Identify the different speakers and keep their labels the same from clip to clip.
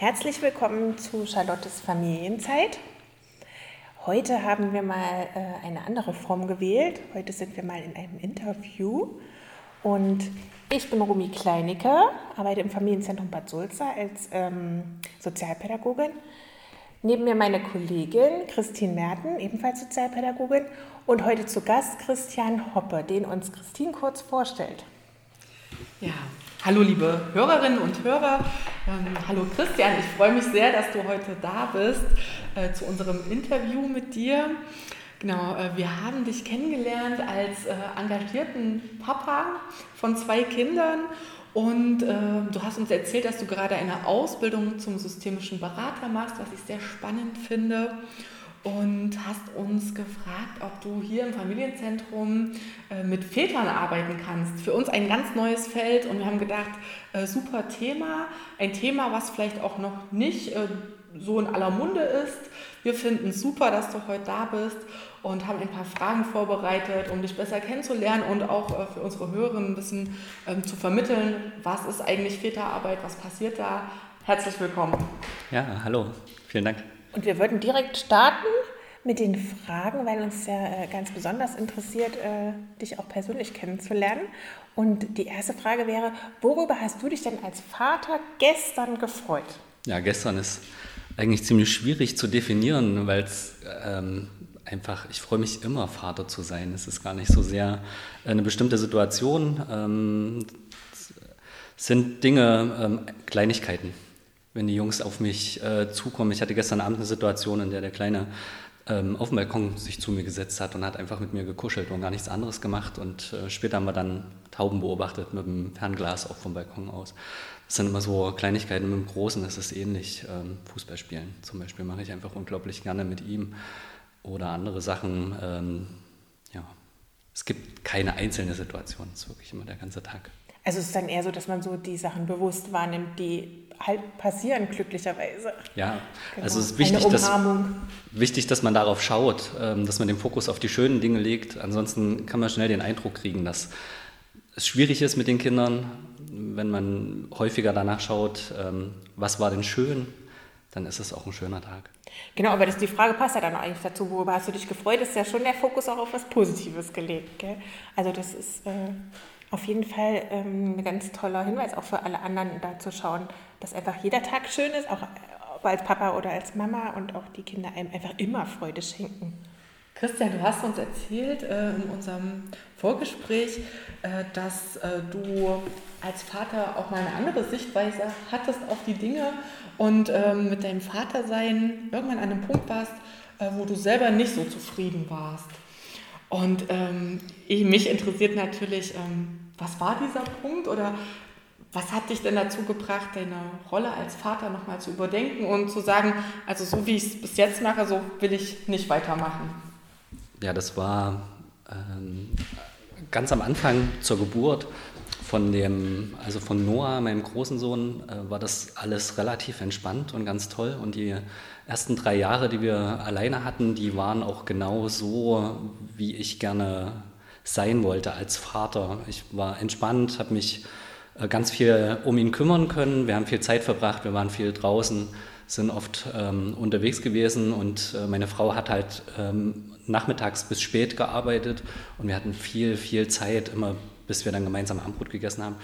Speaker 1: Herzlich willkommen zu Charlottes Familienzeit. Heute haben wir mal äh, eine andere Form gewählt. Heute sind wir mal in einem Interview. Und ich bin Rumi Kleinicke, arbeite im Familienzentrum Bad Sulza als ähm, Sozialpädagogin. Neben mir meine Kollegin Christine Merten, ebenfalls Sozialpädagogin. Und heute zu Gast Christian Hoppe, den uns Christine kurz vorstellt.
Speaker 2: Ja, Hallo liebe Hörerinnen und Hörer, ähm, hallo Christian, ich freue mich sehr, dass du heute da bist äh, zu unserem Interview mit dir. Genau, äh, wir haben dich kennengelernt als äh, engagierten Papa von zwei Kindern und äh, du hast uns erzählt, dass du gerade eine Ausbildung zum systemischen Berater machst, was ich sehr spannend finde und hast uns gefragt, ob du hier im Familienzentrum äh, mit Vätern arbeiten kannst. Für uns ein ganz neues Feld und wir haben gedacht, äh, super Thema, ein Thema, was vielleicht auch noch nicht äh, so in aller Munde ist. Wir finden es super, dass du heute da bist und haben ein paar Fragen vorbereitet, um dich besser kennenzulernen und auch für unsere Hörerinnen ein bisschen ähm, zu vermitteln, was ist eigentlich Väterarbeit, was passiert da. Herzlich willkommen.
Speaker 3: Ja, hallo, vielen Dank.
Speaker 1: Und wir würden direkt starten mit den Fragen, weil uns ja äh, ganz besonders interessiert, äh, dich auch persönlich kennenzulernen. Und die erste Frage wäre, worüber hast du dich denn als Vater gestern gefreut?
Speaker 3: Ja, gestern ist eigentlich ziemlich schwierig zu definieren, weil es ähm, einfach, ich freue mich immer, Vater zu sein. Es ist gar nicht so sehr eine bestimmte Situation. Ähm, es sind Dinge, ähm, Kleinigkeiten wenn die Jungs auf mich äh, zukommen. Ich hatte gestern Abend eine Situation, in der der Kleine ähm, auf dem Balkon sich zu mir gesetzt hat und hat einfach mit mir gekuschelt und gar nichts anderes gemacht. Und äh, später haben wir dann Tauben beobachtet mit dem Fernglas auch vom Balkon aus. Das sind immer so Kleinigkeiten. Mit dem Großen ist es ähnlich. Ähm, Fußballspielen zum Beispiel mache ich einfach unglaublich gerne mit ihm oder andere Sachen. Ähm, ja, es gibt keine einzelne Situation. Es ist wirklich immer der ganze Tag.
Speaker 1: Also es ist dann eher so, dass man so die Sachen bewusst wahrnimmt, die halt passieren, glücklicherweise.
Speaker 3: Ja, genau. also es ist wichtig dass, wichtig, dass man darauf schaut, ähm, dass man den Fokus auf die schönen Dinge legt. Ansonsten kann man schnell den Eindruck kriegen, dass es schwierig ist mit den Kindern, wenn man häufiger danach schaut, ähm, was war denn schön, dann ist es auch ein schöner Tag.
Speaker 1: Genau, aber das, die Frage passt ja dann eigentlich dazu, worüber hast du dich gefreut, ist ja schon der Fokus auch auf was Positives gelegt. Gell? Also das ist äh, auf jeden Fall ähm, ein ganz toller Hinweis auch für alle anderen, da zu schauen, dass einfach jeder Tag schön ist, auch ob als Papa oder als Mama und auch die Kinder einem einfach immer Freude schenken.
Speaker 2: Christian, du hast uns erzählt äh, in unserem Vorgespräch, äh, dass äh, du als Vater auch mal eine andere Sichtweise hattest auf die Dinge und ähm, mit deinem Vatersein irgendwann an einem Punkt warst, äh, wo du selber nicht so zufrieden warst. Und ähm, ich, mich interessiert natürlich, ähm, was war dieser Punkt oder was hat dich denn dazu gebracht, deine Rolle als Vater nochmal zu überdenken und zu sagen, also so wie ich es bis jetzt mache, so will ich nicht weitermachen?
Speaker 3: Ja, das war ähm, ganz am Anfang zur Geburt von dem, also von Noah, meinem großen Sohn, äh, war das alles relativ entspannt und ganz toll. Und die ersten drei Jahre, die wir alleine hatten, die waren auch genau so, wie ich gerne sein wollte als Vater. Ich war entspannt, habe mich äh, ganz viel um ihn kümmern können. Wir haben viel Zeit verbracht, wir waren viel draußen, sind oft ähm, unterwegs gewesen und äh, meine Frau hat halt ähm, nachmittags bis spät gearbeitet und wir hatten viel, viel Zeit, immer bis wir dann gemeinsam Abendbrot gegessen haben.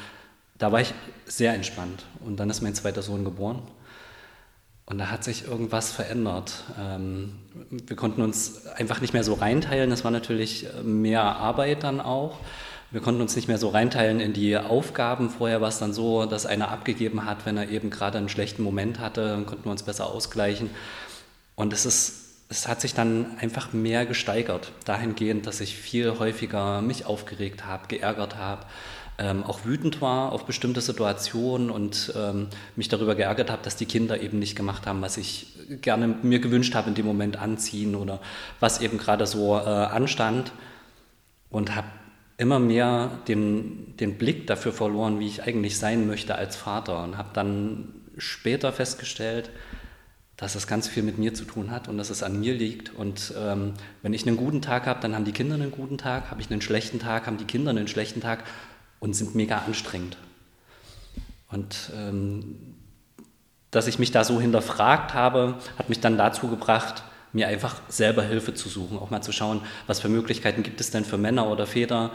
Speaker 3: Da war ich sehr entspannt und dann ist mein zweiter Sohn geboren und da hat sich irgendwas verändert. Ähm, wir konnten uns einfach nicht mehr so reinteilen. Das war natürlich äh, mehr Arbeit dann auch. Wir konnten uns nicht mehr so reinteilen in die Aufgaben. Vorher war es dann so, dass einer abgegeben hat, wenn er eben gerade einen schlechten Moment hatte, dann konnten wir uns besser ausgleichen. Und es ist es hat sich dann einfach mehr gesteigert, dahingehend, dass ich viel häufiger mich aufgeregt habe, geärgert habe, ähm, auch wütend war auf bestimmte Situationen und ähm, mich darüber geärgert habe, dass die Kinder eben nicht gemacht haben, was ich gerne mir gewünscht habe in dem Moment anziehen oder was eben gerade so äh, anstand. Und habe immer mehr den, den Blick dafür verloren, wie ich eigentlich sein möchte als Vater und habe dann später festgestellt, dass es ganz viel mit mir zu tun hat und dass es an mir liegt. Und ähm, wenn ich einen guten Tag habe, dann haben die Kinder einen guten Tag. Habe ich einen schlechten Tag, haben die Kinder einen schlechten Tag und sind mega anstrengend. Und ähm, dass ich mich da so hinterfragt habe, hat mich dann dazu gebracht, mir einfach selber Hilfe zu suchen, auch mal zu schauen, was für Möglichkeiten gibt es denn für Männer oder Väter,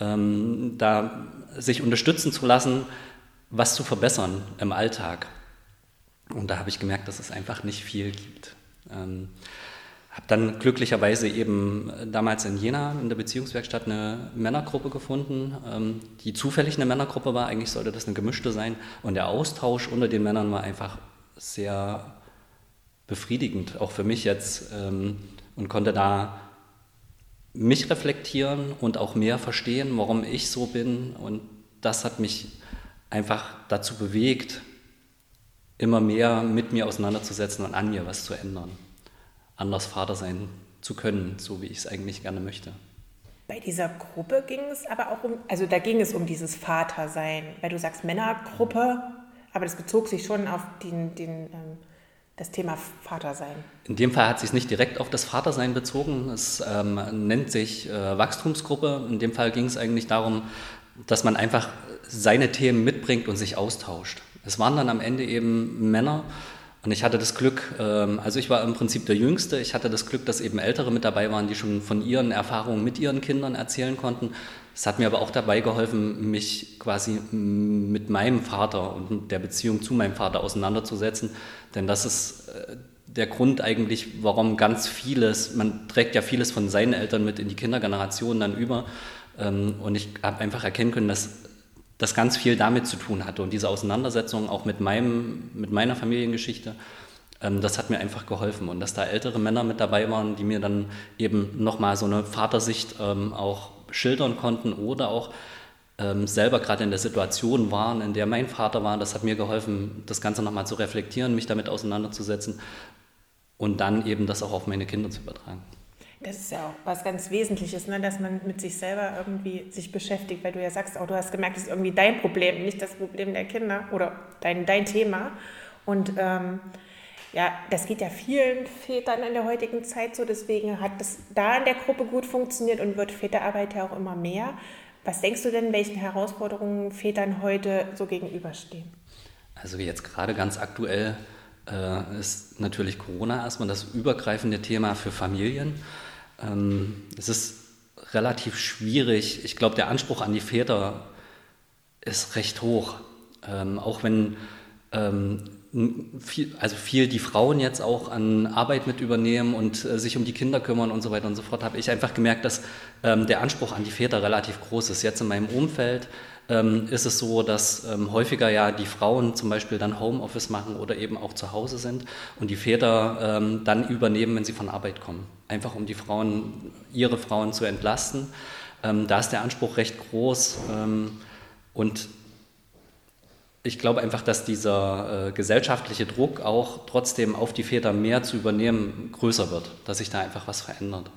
Speaker 3: ähm, da sich unterstützen zu lassen, was zu verbessern im Alltag. Und da habe ich gemerkt, dass es einfach nicht viel gibt. Ähm, habe dann glücklicherweise eben damals in Jena in der Beziehungswerkstatt eine Männergruppe gefunden, ähm, die zufällig eine Männergruppe war. Eigentlich sollte das eine gemischte sein. Und der Austausch unter den Männern war einfach sehr befriedigend, auch für mich jetzt. Ähm, und konnte da mich reflektieren und auch mehr verstehen, warum ich so bin. Und das hat mich einfach dazu bewegt, immer mehr mit mir auseinanderzusetzen und an mir was zu ändern anders Vater sein zu können, so wie ich es eigentlich gerne möchte.
Speaker 1: Bei dieser Gruppe ging es aber auch um, also da ging es um dieses Vatersein, weil du sagst Männergruppe, aber das bezog sich schon auf den, den, ähm, das Thema Vatersein.
Speaker 3: In dem Fall hat sich nicht direkt auf das Vatersein bezogen. Es ähm, nennt sich äh, Wachstumsgruppe. In dem Fall ging es eigentlich darum, dass man einfach seine Themen mitbringt und sich austauscht. Es waren dann am Ende eben Männer, und ich hatte das Glück, ähm, also ich war im Prinzip der Jüngste, ich hatte das Glück, dass eben Ältere mit dabei waren, die schon von ihren Erfahrungen mit ihren Kindern erzählen konnten. Es hat mir aber auch dabei geholfen, mich quasi mit meinem Vater und der Beziehung zu meinem Vater auseinanderzusetzen, denn das ist äh, der Grund eigentlich, warum ganz vieles, man trägt ja vieles von seinen Eltern mit in die Kindergeneration dann über. Ähm, und ich habe einfach erkennen können, dass das ganz viel damit zu tun hatte. Und diese Auseinandersetzung auch mit, meinem, mit meiner Familiengeschichte, ähm, das hat mir einfach geholfen. Und dass da ältere Männer mit dabei waren, die mir dann eben nochmal so eine Vatersicht ähm, auch schildern konnten oder auch ähm, selber gerade in der Situation waren, in der mein Vater war, das hat mir geholfen, das Ganze nochmal zu reflektieren, mich damit auseinanderzusetzen und dann eben das auch auf meine Kinder zu übertragen.
Speaker 1: Das ist ja auch was ganz Wesentliches, ne? dass man mit sich selber irgendwie sich beschäftigt, weil du ja sagst, auch du hast gemerkt, das ist irgendwie dein Problem, nicht das Problem der Kinder oder dein, dein Thema. Und ähm, ja, das geht ja vielen Vätern in der heutigen Zeit so, deswegen hat das da in der Gruppe gut funktioniert und wird Väterarbeit ja auch immer mehr. Was denkst du denn, welchen Herausforderungen Vätern heute so gegenüberstehen?
Speaker 3: Also jetzt gerade ganz aktuell äh, ist natürlich Corona erstmal das übergreifende Thema für Familien. Ähm, es ist relativ schwierig. Ich glaube, der Anspruch an die Väter ist recht hoch. Ähm, auch wenn ähm, viel, also viel die Frauen jetzt auch an Arbeit mit übernehmen und äh, sich um die Kinder kümmern und so weiter und so fort, habe ich einfach gemerkt, dass ähm, der Anspruch an die Väter relativ groß ist. Jetzt in meinem Umfeld ähm, ist es so, dass ähm, häufiger ja die Frauen zum Beispiel dann Homeoffice machen oder eben auch zu Hause sind und die Väter ähm, dann übernehmen, wenn sie von Arbeit kommen. Einfach um die Frauen, ihre Frauen zu entlasten. Ähm, da ist der Anspruch recht groß ähm, und ich glaube einfach, dass dieser äh, gesellschaftliche Druck auch trotzdem auf die Väter mehr zu übernehmen größer wird, dass sich da einfach was verändert.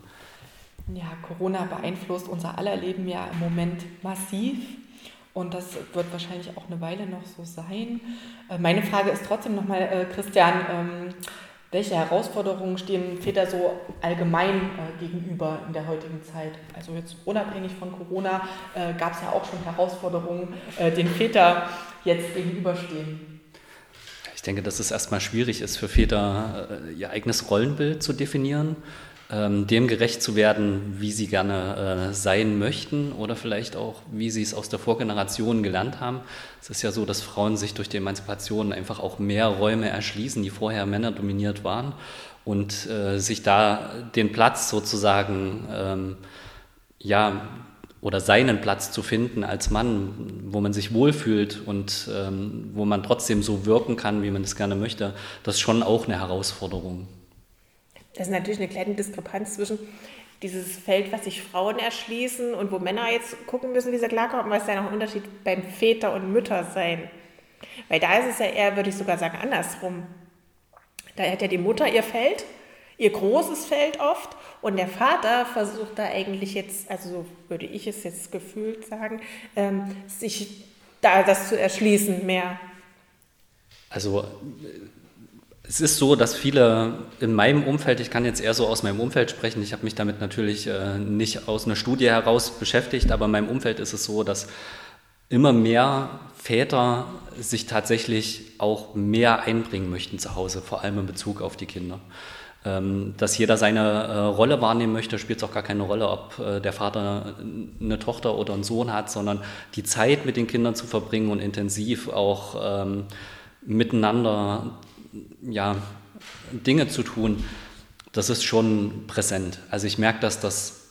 Speaker 2: Ja, Corona beeinflusst unser aller Leben ja im Moment massiv. Und das wird wahrscheinlich auch eine Weile noch so sein. Äh, meine Frage ist trotzdem nochmal, äh, Christian, ähm, welche Herausforderungen stehen Väter so allgemein äh, gegenüber in der heutigen Zeit? Also jetzt unabhängig von Corona gab es ja auch schon Herausforderungen, denen Väter jetzt gegenüberstehen.
Speaker 3: Ich denke, dass es erstmal schwierig ist für Väter, ihr eigenes Rollenbild zu definieren ähm, dem gerecht zu werden, wie sie gerne äh, sein möchten oder vielleicht auch, wie sie es aus der Vorgeneration gelernt haben. Es ist ja so, dass Frauen sich durch die Emanzipation einfach auch mehr Räume erschließen, die vorher Männer dominiert waren und äh, sich da den Platz sozusagen, ähm, ja, oder seinen Platz zu finden als Mann, wo man sich wohlfühlt und ähm, wo man trotzdem so wirken kann, wie man es gerne möchte, das ist schon auch eine Herausforderung.
Speaker 1: Das ist natürlich eine kleine Diskrepanz zwischen dieses Feld, was sich Frauen erschließen und wo Männer jetzt gucken müssen, wie sie klarkommen, was ist ja noch ein Unterschied beim Väter- und Müttersein. Weil da ist es ja eher, würde ich sogar sagen, andersrum. Da hat ja die Mutter ihr Feld, ihr großes Feld oft und der Vater versucht da eigentlich jetzt, also so würde ich es jetzt gefühlt sagen, ähm, sich da das zu erschließen mehr.
Speaker 3: Also es ist so, dass viele in meinem Umfeld, ich kann jetzt eher so aus meinem Umfeld sprechen, ich habe mich damit natürlich äh, nicht aus einer Studie heraus beschäftigt, aber in meinem Umfeld ist es so, dass immer mehr Väter sich tatsächlich auch mehr einbringen möchten zu Hause, vor allem in Bezug auf die Kinder. Ähm, dass jeder seine äh, Rolle wahrnehmen möchte, spielt es auch gar keine Rolle, ob äh, der Vater eine Tochter oder einen Sohn hat, sondern die Zeit mit den Kindern zu verbringen und intensiv auch ähm, miteinander ja, Dinge zu tun, das ist schon präsent. Also ich merke, dass das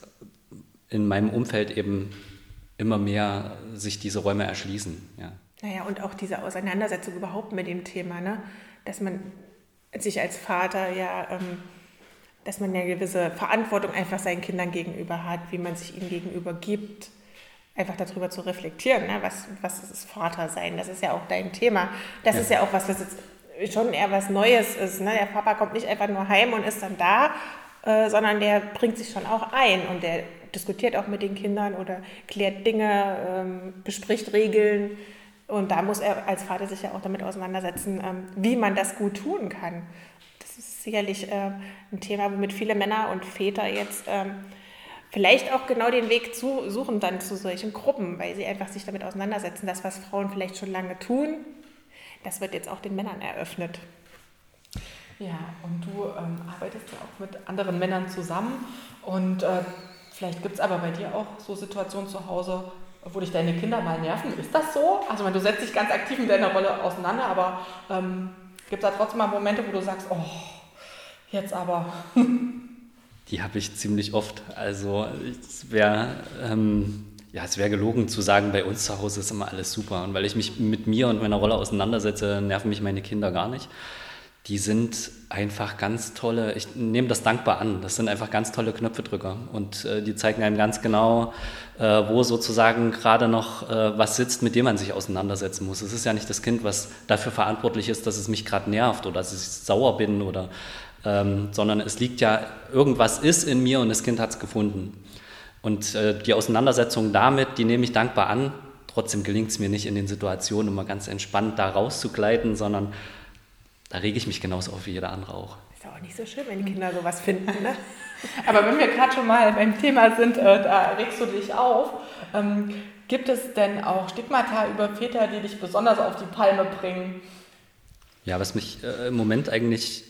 Speaker 3: in meinem Umfeld eben immer mehr sich diese Räume erschließen. Ja.
Speaker 1: Naja, und auch diese Auseinandersetzung überhaupt mit dem Thema, ne? dass man sich als Vater ja, ähm, dass man eine gewisse Verantwortung einfach seinen Kindern gegenüber hat, wie man sich ihnen gegenüber gibt, einfach darüber zu reflektieren, ne? was, was ist Vater sein, das ist ja auch dein Thema. Das ja. ist ja auch was, was jetzt schon eher was Neues ist. Ne? Der Papa kommt nicht einfach nur heim und ist dann da, äh, sondern der bringt sich schon auch ein und der diskutiert auch mit den Kindern oder klärt Dinge, ähm, bespricht Regeln. Und da muss er als Vater sich ja auch damit auseinandersetzen, ähm, wie man das gut tun kann. Das ist sicherlich äh, ein Thema, womit viele Männer und Väter jetzt ähm, vielleicht auch genau den Weg zu, suchen dann zu solchen Gruppen, weil sie einfach sich damit auseinandersetzen. Das, was Frauen vielleicht schon lange tun, das wird jetzt auch den Männern eröffnet.
Speaker 2: Ja, und du ähm, arbeitest ja auch mit anderen Männern zusammen und äh, vielleicht gibt es aber bei dir auch so Situationen zu Hause, wo dich deine Kinder mal nerven. Ist das so? Also du setzt dich ganz aktiv mit deiner Rolle auseinander, aber ähm, gibt es da trotzdem mal Momente, wo du sagst, oh, jetzt aber.
Speaker 3: Die habe ich ziemlich oft. Also es wäre ähm, ja, es gelogen zu sagen, bei uns zu Hause ist immer alles super. Und weil ich mich mit mir und meiner Rolle auseinandersetze, nerven mich meine Kinder gar nicht die sind einfach ganz tolle, ich nehme das dankbar an, das sind einfach ganz tolle Knöpfedrücker und äh, die zeigen einem ganz genau, äh, wo sozusagen gerade noch äh, was sitzt, mit dem man sich auseinandersetzen muss. Es ist ja nicht das Kind, was dafür verantwortlich ist, dass es mich gerade nervt oder dass ich sauer bin oder, ähm, sondern es liegt ja, irgendwas ist in mir und das Kind hat es gefunden. Und äh, die Auseinandersetzung damit, die nehme ich dankbar an. Trotzdem gelingt es mir nicht in den Situationen immer ganz entspannt da rauszugleiten, sondern da rege ich mich genauso auf wie jeder andere auch.
Speaker 1: Ist ja auch nicht so schön, wenn die Kinder sowas finden. Ne?
Speaker 2: Aber wenn wir gerade schon mal beim Thema sind, äh, da regst du dich auf. Ähm, gibt es denn auch Stigmata über Väter, die dich besonders auf die Palme bringen?
Speaker 3: Ja, was mich äh, im Moment eigentlich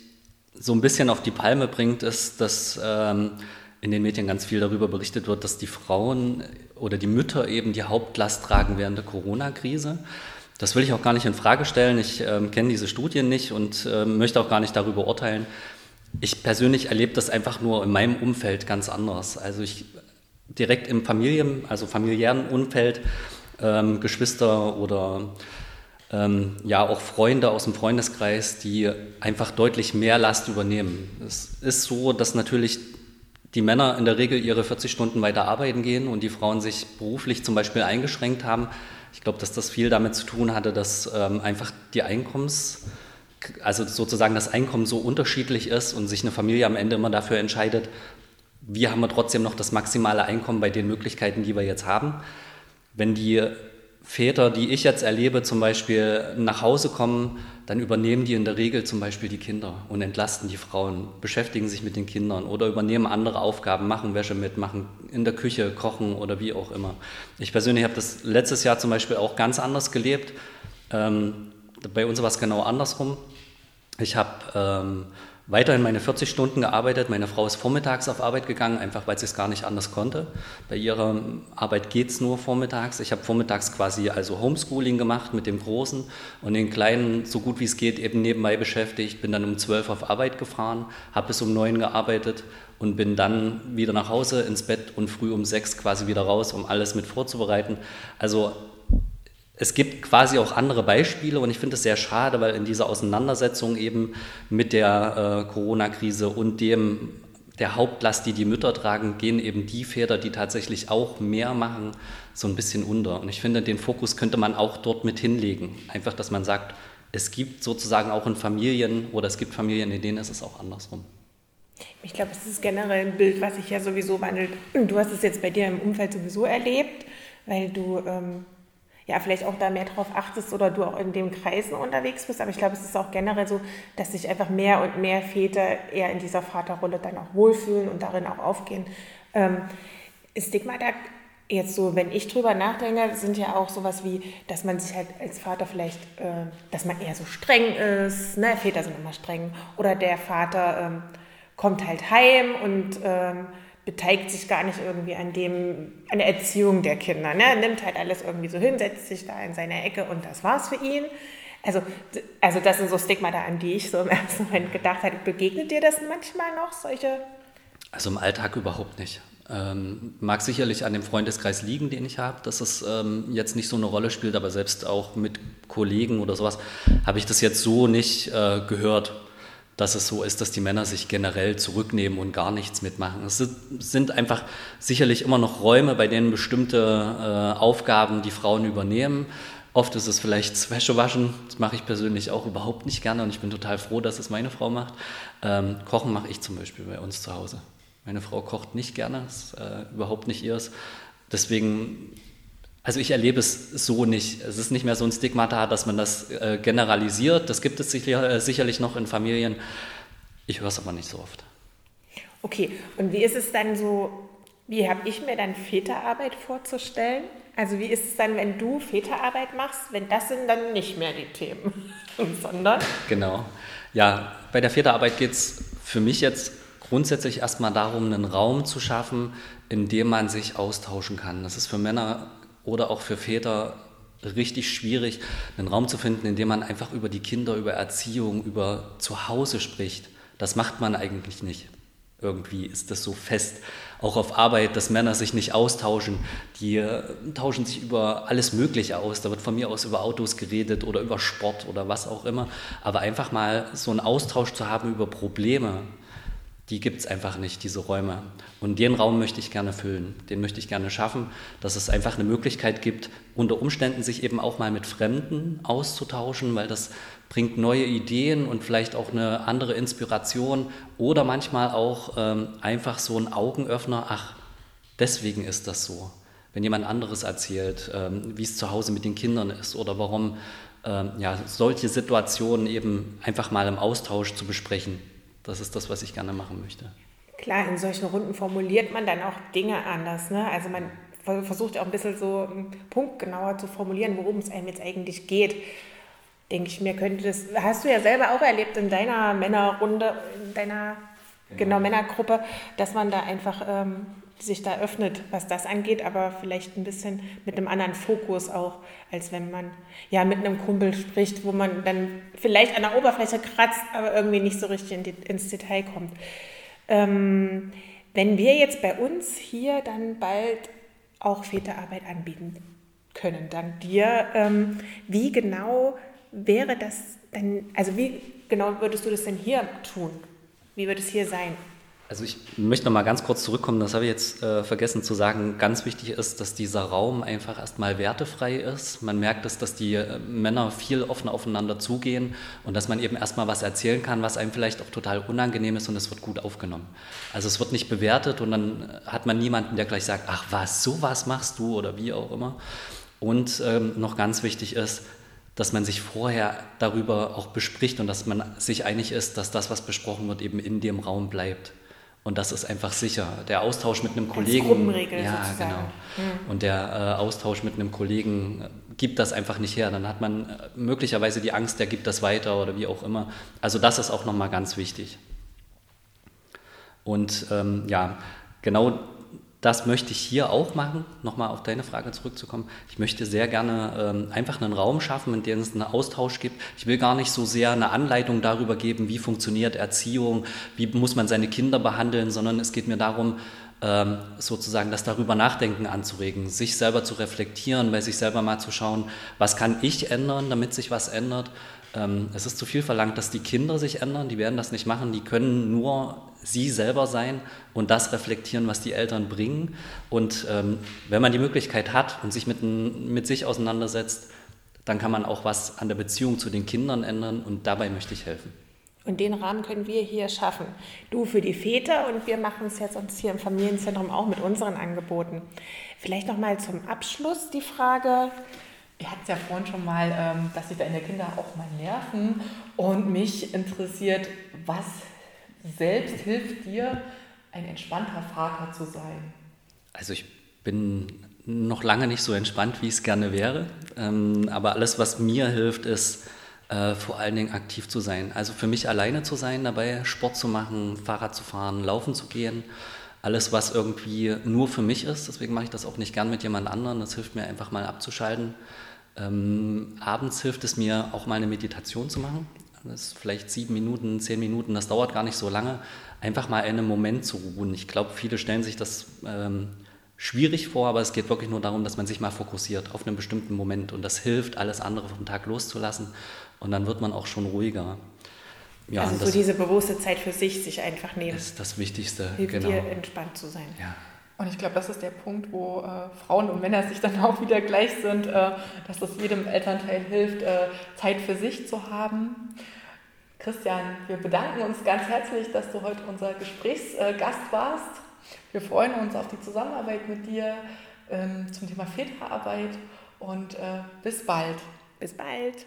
Speaker 3: so ein bisschen auf die Palme bringt, ist, dass ähm, in den Medien ganz viel darüber berichtet wird, dass die Frauen oder die Mütter eben die Hauptlast tragen während der Corona-Krise. Das will ich auch gar nicht in Frage stellen. Ich ähm, kenne diese Studien nicht und äh, möchte auch gar nicht darüber urteilen. Ich persönlich erlebe das einfach nur in meinem Umfeld ganz anders. Also ich direkt im Familien, also familiären Umfeld, ähm, Geschwister oder ähm, ja auch Freunde aus dem Freundeskreis, die einfach deutlich mehr Last übernehmen. Es ist so, dass natürlich die Männer in der Regel ihre 40 Stunden weiter arbeiten gehen und die Frauen sich beruflich zum Beispiel eingeschränkt haben. Ich glaube, dass das viel damit zu tun hatte, dass ähm, einfach die Einkommens, also sozusagen das Einkommen so unterschiedlich ist und sich eine Familie am Ende immer dafür entscheidet, wie haben wir trotzdem noch das maximale Einkommen bei den Möglichkeiten, die wir jetzt haben. Wenn die Väter, die ich jetzt erlebe, zum Beispiel nach Hause kommen, dann übernehmen die in der Regel zum Beispiel die Kinder und entlasten die Frauen, beschäftigen sich mit den Kindern oder übernehmen andere Aufgaben, machen Wäsche mit, machen in der Küche, kochen oder wie auch immer. Ich persönlich habe das letztes Jahr zum Beispiel auch ganz anders gelebt. Ähm, bei uns war es genau andersrum. Ich habe ähm, weiterhin meine 40 Stunden gearbeitet. Meine Frau ist vormittags auf Arbeit gegangen, einfach weil sie es gar nicht anders konnte. Bei ihrer Arbeit geht es nur vormittags. Ich habe vormittags quasi also Homeschooling gemacht mit dem Großen und den Kleinen so gut wie es geht eben nebenbei beschäftigt. Bin dann um 12 auf Arbeit gefahren, habe bis um 9 gearbeitet und bin dann wieder nach Hause ins Bett und früh um 6 quasi wieder raus, um alles mit vorzubereiten. Also es gibt quasi auch andere Beispiele und ich finde es sehr schade, weil in dieser Auseinandersetzung eben mit der äh, Corona-Krise und dem der Hauptlast, die die Mütter tragen, gehen eben die Väter, die tatsächlich auch mehr machen, so ein bisschen unter. Und ich finde, den Fokus könnte man auch dort mit hinlegen. Einfach, dass man sagt, es gibt sozusagen auch in Familien oder es gibt Familien, in denen ist es auch andersrum.
Speaker 1: Ich glaube, es ist generell ein Bild, was sich ja sowieso wandelt. Du hast es jetzt bei dir im Umfeld sowieso erlebt, weil du ähm, ja, vielleicht auch da mehr drauf achtest oder du auch in den Kreisen unterwegs bist. Aber ich glaube, es ist auch generell so, dass sich einfach mehr und mehr Väter eher in dieser Vaterrolle dann auch wohlfühlen und darin auch aufgehen. Ähm, Stigmata jetzt so, wenn ich drüber nachdenke, sind ja auch sowas wie, dass man sich halt als Vater vielleicht, äh, dass man eher so streng ist, ne? Väter sind immer streng, oder der Vater ähm, kommt halt heim und ähm, beteiligt sich gar nicht irgendwie an dem, an der Erziehung der Kinder, ne? nimmt halt alles irgendwie so hin, setzt sich da in seine Ecke und das war's für ihn. Also, also das sind so Stigmata, an die ich so im ersten Moment gedacht habe. Begegnet dir das manchmal noch, solche?
Speaker 3: Also im Alltag überhaupt nicht. Ähm, mag sicherlich an dem Freundeskreis liegen, den ich habe, dass es ähm, jetzt nicht so eine Rolle spielt, aber selbst auch mit Kollegen oder sowas habe ich das jetzt so nicht äh, gehört, dass es so ist, dass die Männer sich generell zurücknehmen und gar nichts mitmachen. Es sind einfach sicherlich immer noch Räume, bei denen bestimmte äh, Aufgaben die Frauen übernehmen. Oft ist es vielleicht Wäsche waschen, das mache ich persönlich auch überhaupt nicht gerne und ich bin total froh, dass es meine Frau macht. Ähm, Kochen mache ich zum Beispiel bei uns zu Hause. Meine Frau kocht nicht gerne, ist äh, überhaupt nicht ihrs. Deswegen, also ich erlebe es so nicht. Es ist nicht mehr so ein Stigmata, dass man das äh, generalisiert. Das gibt es sicher, äh, sicherlich noch in Familien. Ich höre es aber nicht so oft.
Speaker 1: Okay, und wie ist es dann so, wie habe ich mir dann Väterarbeit vorzustellen? Also wie ist es dann, wenn du Väterarbeit machst, wenn das sind dann nicht mehr die Themen, sondern?
Speaker 3: Genau. Ja, bei der Väterarbeit geht es für mich jetzt grundsätzlich erstmal darum, einen Raum zu schaffen, in dem man sich austauschen kann. Das ist für Männer oder auch für Väter richtig schwierig, einen Raum zu finden, in dem man einfach über die Kinder, über Erziehung, über Zuhause spricht. Das macht man eigentlich nicht. Irgendwie ist das so fest. Auch auf Arbeit, dass Männer sich nicht austauschen. Die äh, tauschen sich über alles Mögliche aus. Da wird von mir aus über Autos geredet oder über Sport oder was auch immer. Aber einfach mal so einen Austausch zu haben über Probleme, die gibt es einfach nicht, diese Räume. Und den Raum möchte ich gerne füllen, den möchte ich gerne schaffen, dass es einfach eine Möglichkeit gibt, unter Umständen sich eben auch mal mit Fremden auszutauschen, weil das bringt neue Ideen und vielleicht auch eine andere Inspiration oder manchmal auch ähm, einfach so ein Augenöffner, ach, deswegen ist das so. Wenn jemand anderes erzählt, ähm, wie es zu Hause mit den Kindern ist oder warum ähm, ja, solche Situationen eben einfach mal im Austausch zu besprechen, das ist das, was ich gerne machen möchte.
Speaker 1: Klar, in solchen Runden formuliert man dann auch Dinge anders. Ne? Also man versucht auch ein bisschen so punktgenauer zu formulieren, worum es einem jetzt eigentlich geht. Denke ich mir, könnte das, hast du ja selber auch erlebt in deiner Männerrunde, in deiner genau, genau Männergruppe, dass man da einfach ähm, sich da öffnet, was das angeht, aber vielleicht ein bisschen mit einem anderen Fokus auch, als wenn man ja mit einem Kumpel spricht, wo man dann vielleicht an der Oberfläche kratzt, aber irgendwie nicht so richtig in die, ins Detail kommt. Ähm, wenn wir jetzt bei uns hier dann bald auch Väterarbeit anbieten können, dank dir, ähm, wie genau wäre das dann, also wie genau würdest du das denn hier tun? Wie wird es hier sein?
Speaker 3: Also ich möchte noch mal ganz kurz zurückkommen, das habe ich jetzt äh, vergessen zu sagen. Ganz wichtig ist, dass dieser Raum einfach erstmal wertefrei ist. Man merkt es, dass die äh, Männer viel offener aufeinander zugehen und dass man eben erstmal was erzählen kann, was einem vielleicht auch total unangenehm ist und es wird gut aufgenommen. Also es wird nicht bewertet und dann hat man niemanden, der gleich sagt, ach was, sowas machst du oder wie auch immer. Und ähm, noch ganz wichtig ist, dass man sich vorher darüber auch bespricht und dass man sich einig ist, dass das, was besprochen wird, eben in dem Raum bleibt. Und das ist einfach sicher. Der Austausch mit einem Kollegen.
Speaker 1: Gruppenregel
Speaker 3: ja,
Speaker 1: sozusagen.
Speaker 3: genau. Mhm. Und der äh, Austausch mit einem Kollegen äh, gibt das einfach nicht her. Dann hat man äh, möglicherweise die Angst, der gibt das weiter oder wie auch immer. Also das ist auch nochmal ganz wichtig. Und ähm, ja, genau das möchte ich hier auch machen, nochmal auf deine Frage zurückzukommen. Ich möchte sehr gerne ähm, einfach einen Raum schaffen, in dem es einen Austausch gibt. Ich will gar nicht so sehr eine Anleitung darüber geben, wie funktioniert Erziehung, wie muss man seine Kinder behandeln, sondern es geht mir darum, ähm, sozusagen das darüber nachdenken anzuregen, sich selber zu reflektieren, bei sich selber mal zu schauen, was kann ich ändern, damit sich was ändert. Ähm, es ist zu viel verlangt, dass die Kinder sich ändern, die werden das nicht machen, die können nur sie selber sein und das reflektieren, was die Eltern bringen. Und ähm, wenn man die Möglichkeit hat und sich mit, mit sich auseinandersetzt, dann kann man auch was an der Beziehung zu den Kindern ändern und dabei möchte ich helfen.
Speaker 1: Und den Rahmen können wir hier schaffen. Du für die Väter und wir machen es jetzt uns hier im Familienzentrum auch mit unseren Angeboten. Vielleicht noch mal zum Abschluss die Frage.
Speaker 2: Ihr hattet ja vorhin schon mal, ähm, dass sich deine Kinder auch mal nerven. Und mich interessiert, was selbst hilft dir, ein entspannter Vater zu sein?
Speaker 3: Also ich bin noch lange nicht so entspannt, wie ich es gerne wäre. Ähm, aber alles, was mir hilft, ist äh, vor allen Dingen aktiv zu sein. Also für mich alleine zu sein, dabei Sport zu machen, Fahrrad zu fahren, laufen zu gehen. Alles, was irgendwie nur für mich ist. Deswegen mache ich das auch nicht gern mit jemand anderem. Das hilft mir einfach mal abzuschalten. Ähm, abends hilft es mir auch mal eine Meditation zu machen. Das ist vielleicht sieben Minuten, zehn Minuten, das dauert gar nicht so lange. Einfach mal einen Moment zu ruhen. Ich glaube, viele stellen sich das ähm, schwierig vor, aber es geht wirklich nur darum, dass man sich mal fokussiert auf einen bestimmten Moment und das hilft, alles andere vom Tag loszulassen und dann wird man auch schon ruhiger.
Speaker 1: Ja, also so diese bewusste Zeit für sich, sich einfach nehmen.
Speaker 3: Das ist das Wichtigste.
Speaker 1: Hilft genau. dir entspannt zu sein.
Speaker 2: Ja. Und ich glaube, das ist der Punkt, wo äh, Frauen und Männer sich dann auch wieder gleich sind, äh, dass es jedem Elternteil hilft, äh, Zeit für sich zu haben. Christian, wir bedanken uns ganz herzlich, dass du heute unser Gesprächsgast warst. Wir freuen uns auf die Zusammenarbeit mit dir ähm, zum Thema Väterarbeit und äh, bis bald.
Speaker 1: Bis bald.